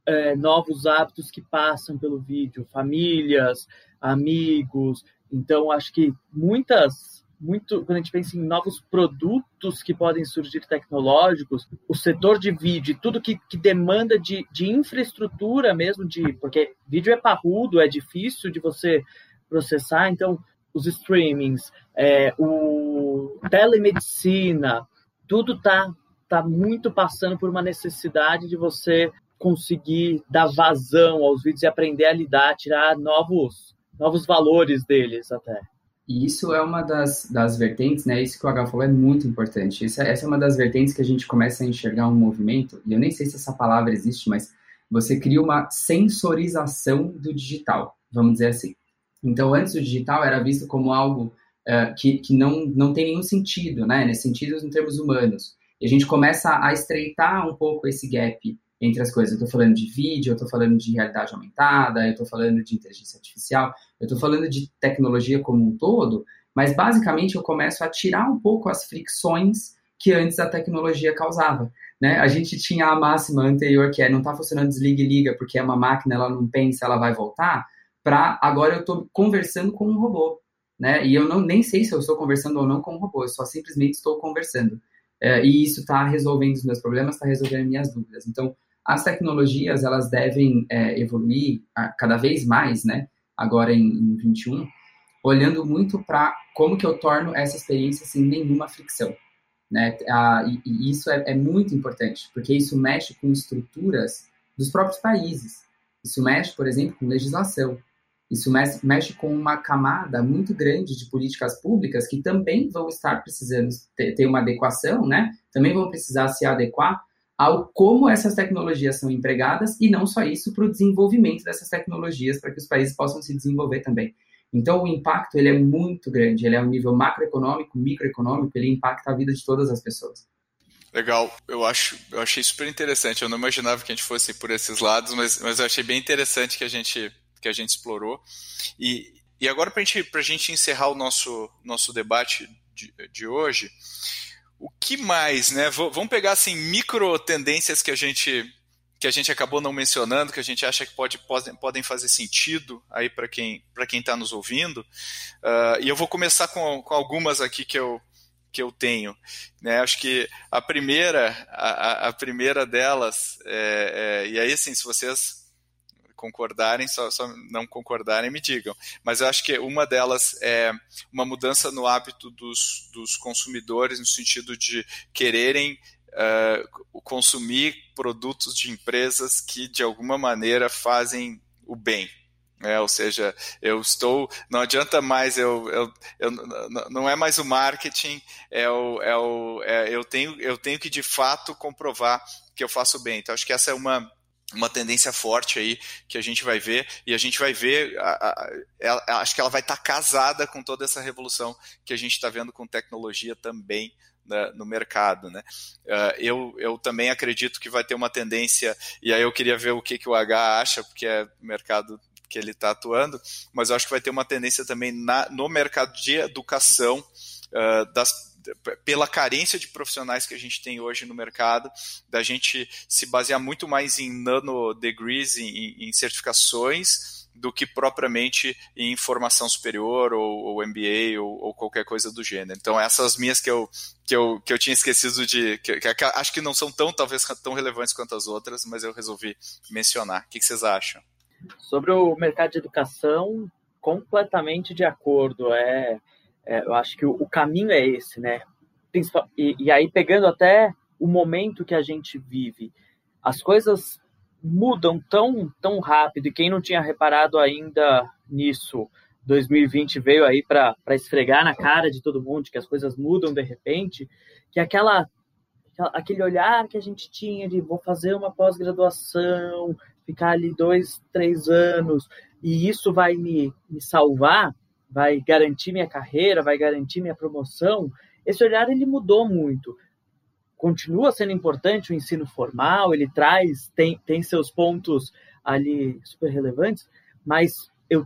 é, novos hábitos que passam pelo vídeo, famílias, amigos. Então, acho que muitas, muito, quando a gente pensa em novos produtos que podem surgir tecnológicos, o setor de vídeo, tudo que, que demanda de, de infraestrutura mesmo, de porque vídeo é parrudo, é difícil de você processar, então os streamings, é, o telemedicina, tudo está tá muito passando por uma necessidade de você conseguir dar vazão aos vídeos e aprender a lidar, tirar novos, novos valores deles até. E isso é uma das, das vertentes, né? Isso que o H falou é muito importante. Essa, essa é uma das vertentes que a gente começa a enxergar um movimento, e eu nem sei se essa palavra existe, mas você cria uma sensorização do digital, vamos dizer assim. Então, antes o digital era visto como algo uh, que, que não, não tem nenhum sentido, né? Nesse sentido, em termos humanos. E a gente começa a estreitar um pouco esse gap entre as coisas. Eu estou falando de vídeo, eu estou falando de realidade aumentada, eu estou falando de inteligência artificial, eu estou falando de tecnologia como um todo, mas basicamente eu começo a tirar um pouco as fricções que antes a tecnologia causava. Né? A gente tinha a máxima anterior que é não está funcionando desliga e liga porque é uma máquina, ela não pensa, ela vai voltar, para agora eu estou conversando com um robô. Né? E eu não, nem sei se eu estou conversando ou não com um robô, eu só simplesmente estou conversando. É, e isso está resolvendo os meus problemas, está resolvendo minhas dúvidas. Então, as tecnologias elas devem é, evoluir cada vez mais, né? Agora em, em 21, olhando muito para como que eu torno essa experiência sem nenhuma fricção. Né? Ah, e, e, isso é, é, muito importante, porque isso mexe com estruturas dos próprios países. Isso mexe, por exemplo, com legislação. Isso mexe, mexe com uma camada muito grande de políticas públicas que também vão estar precisando ter, ter uma adequação, né? Também vão precisar se adequar ao como essas tecnologias são empregadas e não só isso para o desenvolvimento dessas tecnologias para que os países possam se desenvolver também. Então, o impacto ele é muito grande, ele é um nível macroeconômico, microeconômico, ele impacta a vida de todas as pessoas. Legal, eu acho, eu achei super interessante. Eu não imaginava que a gente fosse por esses lados, mas, mas eu achei bem interessante que a gente que a gente explorou. E, e agora para gente, a gente encerrar o nosso nosso debate de, de hoje, o que mais, né? V vamos pegar assim micro tendências que a gente que a gente acabou não mencionando, que a gente acha que pode, podem, podem fazer sentido aí para quem para quem está nos ouvindo. Uh, e eu vou começar com, com algumas aqui que eu que eu tenho. Né? Acho que a primeira a, a primeira delas é, é, e aí assim, se vocês concordarem, só, só, não concordarem, me digam. Mas eu acho que uma delas é uma mudança no hábito dos, dos consumidores, no sentido de quererem uh, consumir produtos de empresas que de alguma maneira fazem o bem. É, ou seja, eu estou. Não adianta mais, eu, eu, eu não é mais o marketing, é o, é o, é, eu, tenho, eu tenho que de fato comprovar que eu faço bem. Então, acho que essa é uma, uma tendência forte aí que a gente vai ver e a gente vai ver a, a, acho que ela vai estar casada com toda essa revolução que a gente está vendo com tecnologia também né, no mercado. Né? Uh, eu, eu também acredito que vai ter uma tendência, e aí eu queria ver o que, que o H acha, porque é mercado que ele está atuando, mas eu acho que vai ter uma tendência também na, no mercado de educação uh, das pela carência de profissionais que a gente tem hoje no mercado, da gente se basear muito mais em nano degrees, em, em certificações, do que propriamente em formação superior ou, ou MBA ou, ou, qualquer coisa do gênero. Então essas minhas que eu que eu, que eu tinha esquecido de que, que, que acho que não são tão talvez tão relevantes quanto as outras, mas eu resolvi mencionar. O que, que vocês acham? Sobre o mercado de educação, completamente de acordo. É, é eu acho que o, o, caminho é esse, né? E, e aí pegando até o momento que a gente vive, as coisas mudam tão, tão rápido, e quem não tinha reparado ainda nisso, 2020 veio aí para esfregar na cara de todo mundo que as coisas mudam de repente, que aquela aquele olhar que a gente tinha de vou fazer uma pós-graduação, ficar ali dois, três anos, e isso vai me, me salvar, vai garantir minha carreira, vai garantir minha promoção, esse olhar ele mudou muito. Continua sendo importante o ensino formal, ele traz, tem, tem seus pontos ali super relevantes, mas eu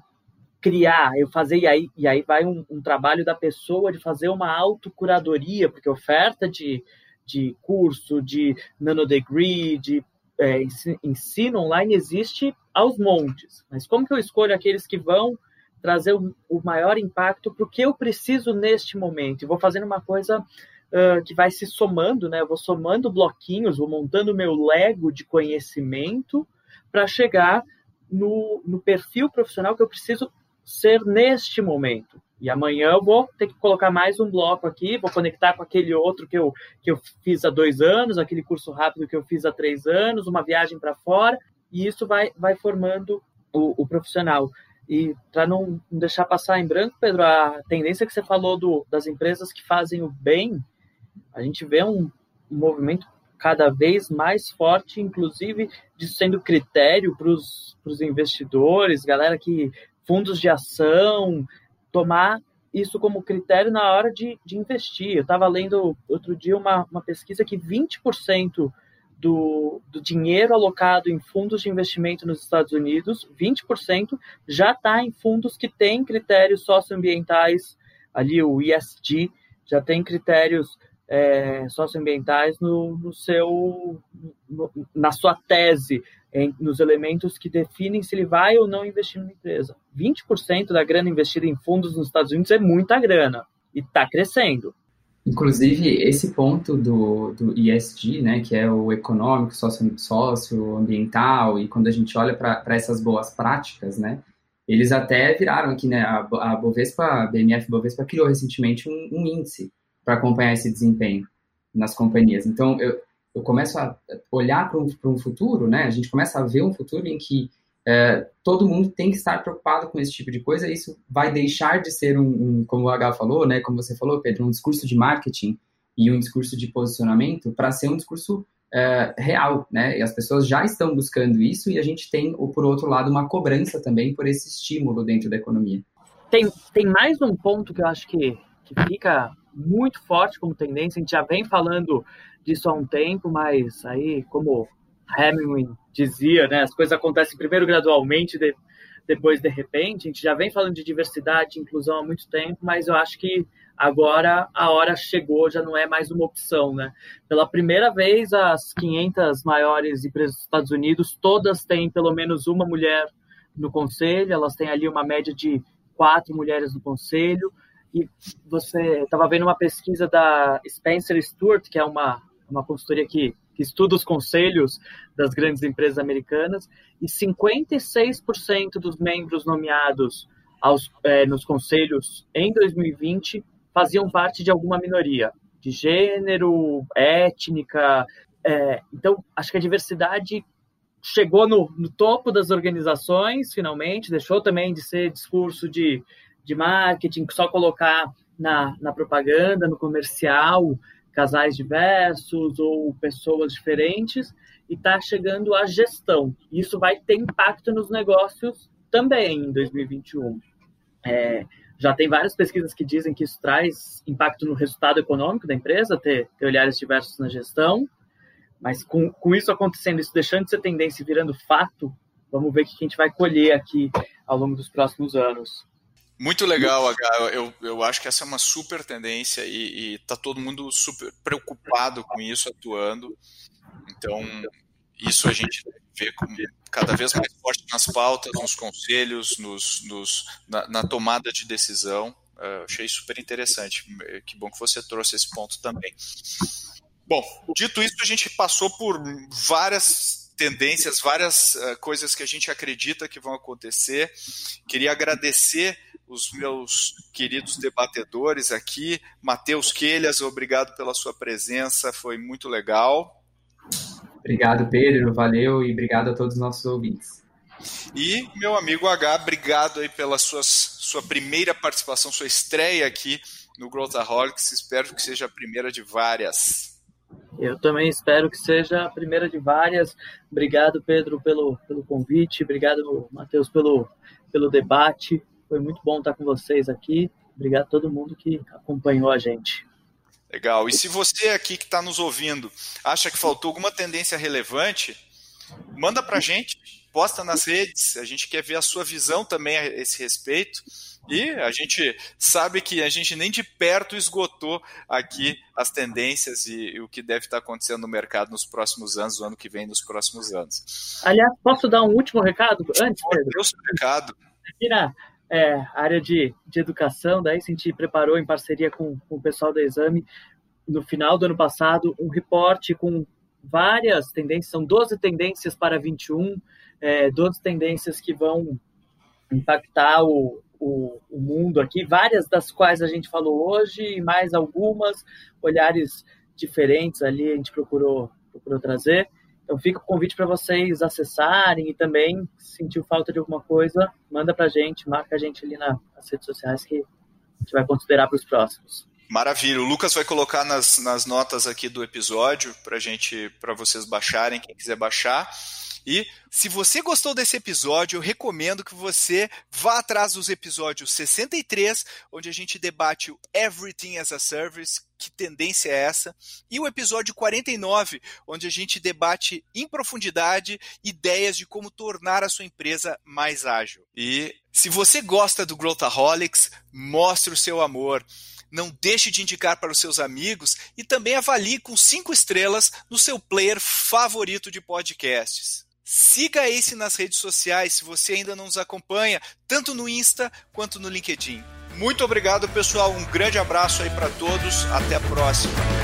criar, eu fazer, e aí, e aí vai um, um trabalho da pessoa de fazer uma autocuradoria, porque oferta de, de curso, de nanodegree, de é, ensino online existe aos montes, mas como que eu escolho aqueles que vão trazer o, o maior impacto para o que eu preciso neste momento? E vou fazendo uma coisa uh, que vai se somando, né? Eu vou somando bloquinhos, vou montando meu Lego de conhecimento para chegar no, no perfil profissional que eu preciso ser neste momento. E amanhã eu vou ter que colocar mais um bloco aqui, vou conectar com aquele outro que eu, que eu fiz há dois anos, aquele curso rápido que eu fiz há três anos, uma viagem para fora, e isso vai, vai formando o, o profissional. E para não deixar passar em branco, Pedro, a tendência que você falou do, das empresas que fazem o bem, a gente vê um, um movimento cada vez mais forte, inclusive de sendo critério para os investidores, galera que fundos de ação, tomar isso como critério na hora de, de investir. Eu estava lendo outro dia uma, uma pesquisa que 20% do, do dinheiro alocado em fundos de investimento nos Estados Unidos, 20% já está em fundos que têm critérios socioambientais, ali o ESG, já tem critérios é, socioambientais no, no seu, no, na sua tese, em, nos elementos que definem se ele vai ou não investir numa empresa. 20% da grana investida em fundos nos Estados Unidos é muita grana e está crescendo. Inclusive, esse ponto do, do ESG, né, que é o econômico, socio, socioambiental, e quando a gente olha para essas boas práticas, né, eles até viraram aqui, né, a, a Bovespa, a BMF Bovespa criou recentemente um, um índice para acompanhar esse desempenho nas companhias. Então, eu, eu começo a olhar para um futuro, né, a gente começa a ver um futuro em que é, todo mundo tem que estar preocupado com esse tipo de coisa. Isso vai deixar de ser um, um, como o H falou, né, como você falou, Pedro, um discurso de marketing e um discurso de posicionamento para ser um discurso é, real, né? E as pessoas já estão buscando isso e a gente tem, por outro lado, uma cobrança também por esse estímulo dentro da economia. Tem, tem mais um ponto que eu acho que, que fica muito forte como tendência. A gente já vem falando disso há um tempo, mas aí, como Hemingway dizia, né? As coisas acontecem primeiro gradualmente, de, depois de repente. A gente já vem falando de diversidade inclusão há muito tempo, mas eu acho que agora a hora chegou, já não é mais uma opção, né? Pela primeira vez, as 500 maiores empresas dos Estados Unidos, todas têm pelo menos uma mulher no conselho, elas têm ali uma média de quatro mulheres no conselho, e você estava vendo uma pesquisa da Spencer Stewart, que é uma, uma consultoria que que estuda os conselhos das grandes empresas americanas, e 56% dos membros nomeados aos, é, nos conselhos em 2020 faziam parte de alguma minoria, de gênero, étnica. É, então, acho que a diversidade chegou no, no, topo das organizações, finalmente, deixou também de ser discurso de, de marketing, só colocar na, na propaganda, no comercial, casais diversos ou pessoas diferentes e está chegando à gestão. Isso vai ter impacto nos negócios também em 2021. É, já tem várias pesquisas que dizem que isso traz impacto no resultado econômico da empresa, ter, ter olhares diversos na gestão, mas com, com isso acontecendo, isso deixando de ser tendência e virando fato, vamos ver o que a gente vai colher aqui ao longo dos próximos anos. Muito legal, H. Eu, eu acho que essa é uma super tendência e, está todo mundo super preocupado com isso, atuando. Então, isso a gente vê como cada vez mais forte nas pautas, nos conselhos, nos, nos na, na, tomada de decisão. Uh, achei super interessante. Que bom que você trouxe esse ponto também. Bom, dito isso, a gente passou por várias tendências, várias uh, coisas que a gente acredita que vão acontecer. Queria agradecer os meus queridos debatedores aqui. Matheus Quelhas, obrigado pela sua presença, foi muito legal. Obrigado, Pedro, valeu e obrigado a todos os nossos ouvintes. E meu amigo H, obrigado aí pela suas, sua primeira participação, sua estreia aqui no Growthaholics. Espero que seja a primeira de várias. Eu também espero que seja a primeira de várias. Obrigado, Pedro, pelo, pelo convite. Obrigado, Matheus, pelo, pelo debate. Foi muito bom estar com vocês aqui. Obrigado a todo mundo que acompanhou a gente. Legal. E se você aqui que está nos ouvindo acha que faltou alguma tendência relevante, manda para a gente, posta nas redes. A gente quer ver a sua visão também a esse respeito. E a gente sabe que a gente nem de perto esgotou aqui as tendências e, e o que deve estar acontecendo no mercado nos próximos anos, o ano que vem, nos próximos anos. Aliás, posso dar um último recado antes, Pedro? Seu recado. Aqui é, área de, de educação, daí a gente preparou em parceria com, com o pessoal da Exame, no final do ano passado, um reporte com várias tendências, são 12 tendências para 21, é, 12 tendências que vão impactar o, o, o, mundo aqui, várias das quais a gente falou hoje, e mais algumas, olhares diferentes ali a gente procurou, procurou trazer. Então fica o convite para vocês acessarem e também, se sentiu falta de alguma coisa, manda para a gente, marca a gente ali nas redes sociais que a gente vai considerar para os próximos. Maravilha. O Lucas vai colocar nas, nas notas aqui do episódio para gente, para vocês baixarem, quem quiser baixar. E se você gostou desse episódio, eu recomendo que você vá atrás dos episódios 63, onde a gente debate o Everything as a Service, que tendência é essa, e o episódio 49, onde a gente debate em profundidade ideias de como tornar a sua empresa mais ágil. E se você gosta do Growthaholics, mostre o seu amor não deixe de indicar para os seus amigos e também avalie com cinco estrelas no seu player favorito de podcasts. Siga a Ace nas redes sociais se você ainda não nos acompanha, tanto no Insta quanto no LinkedIn. Muito obrigado, pessoal. Um grande abraço aí para todos. Até a próxima.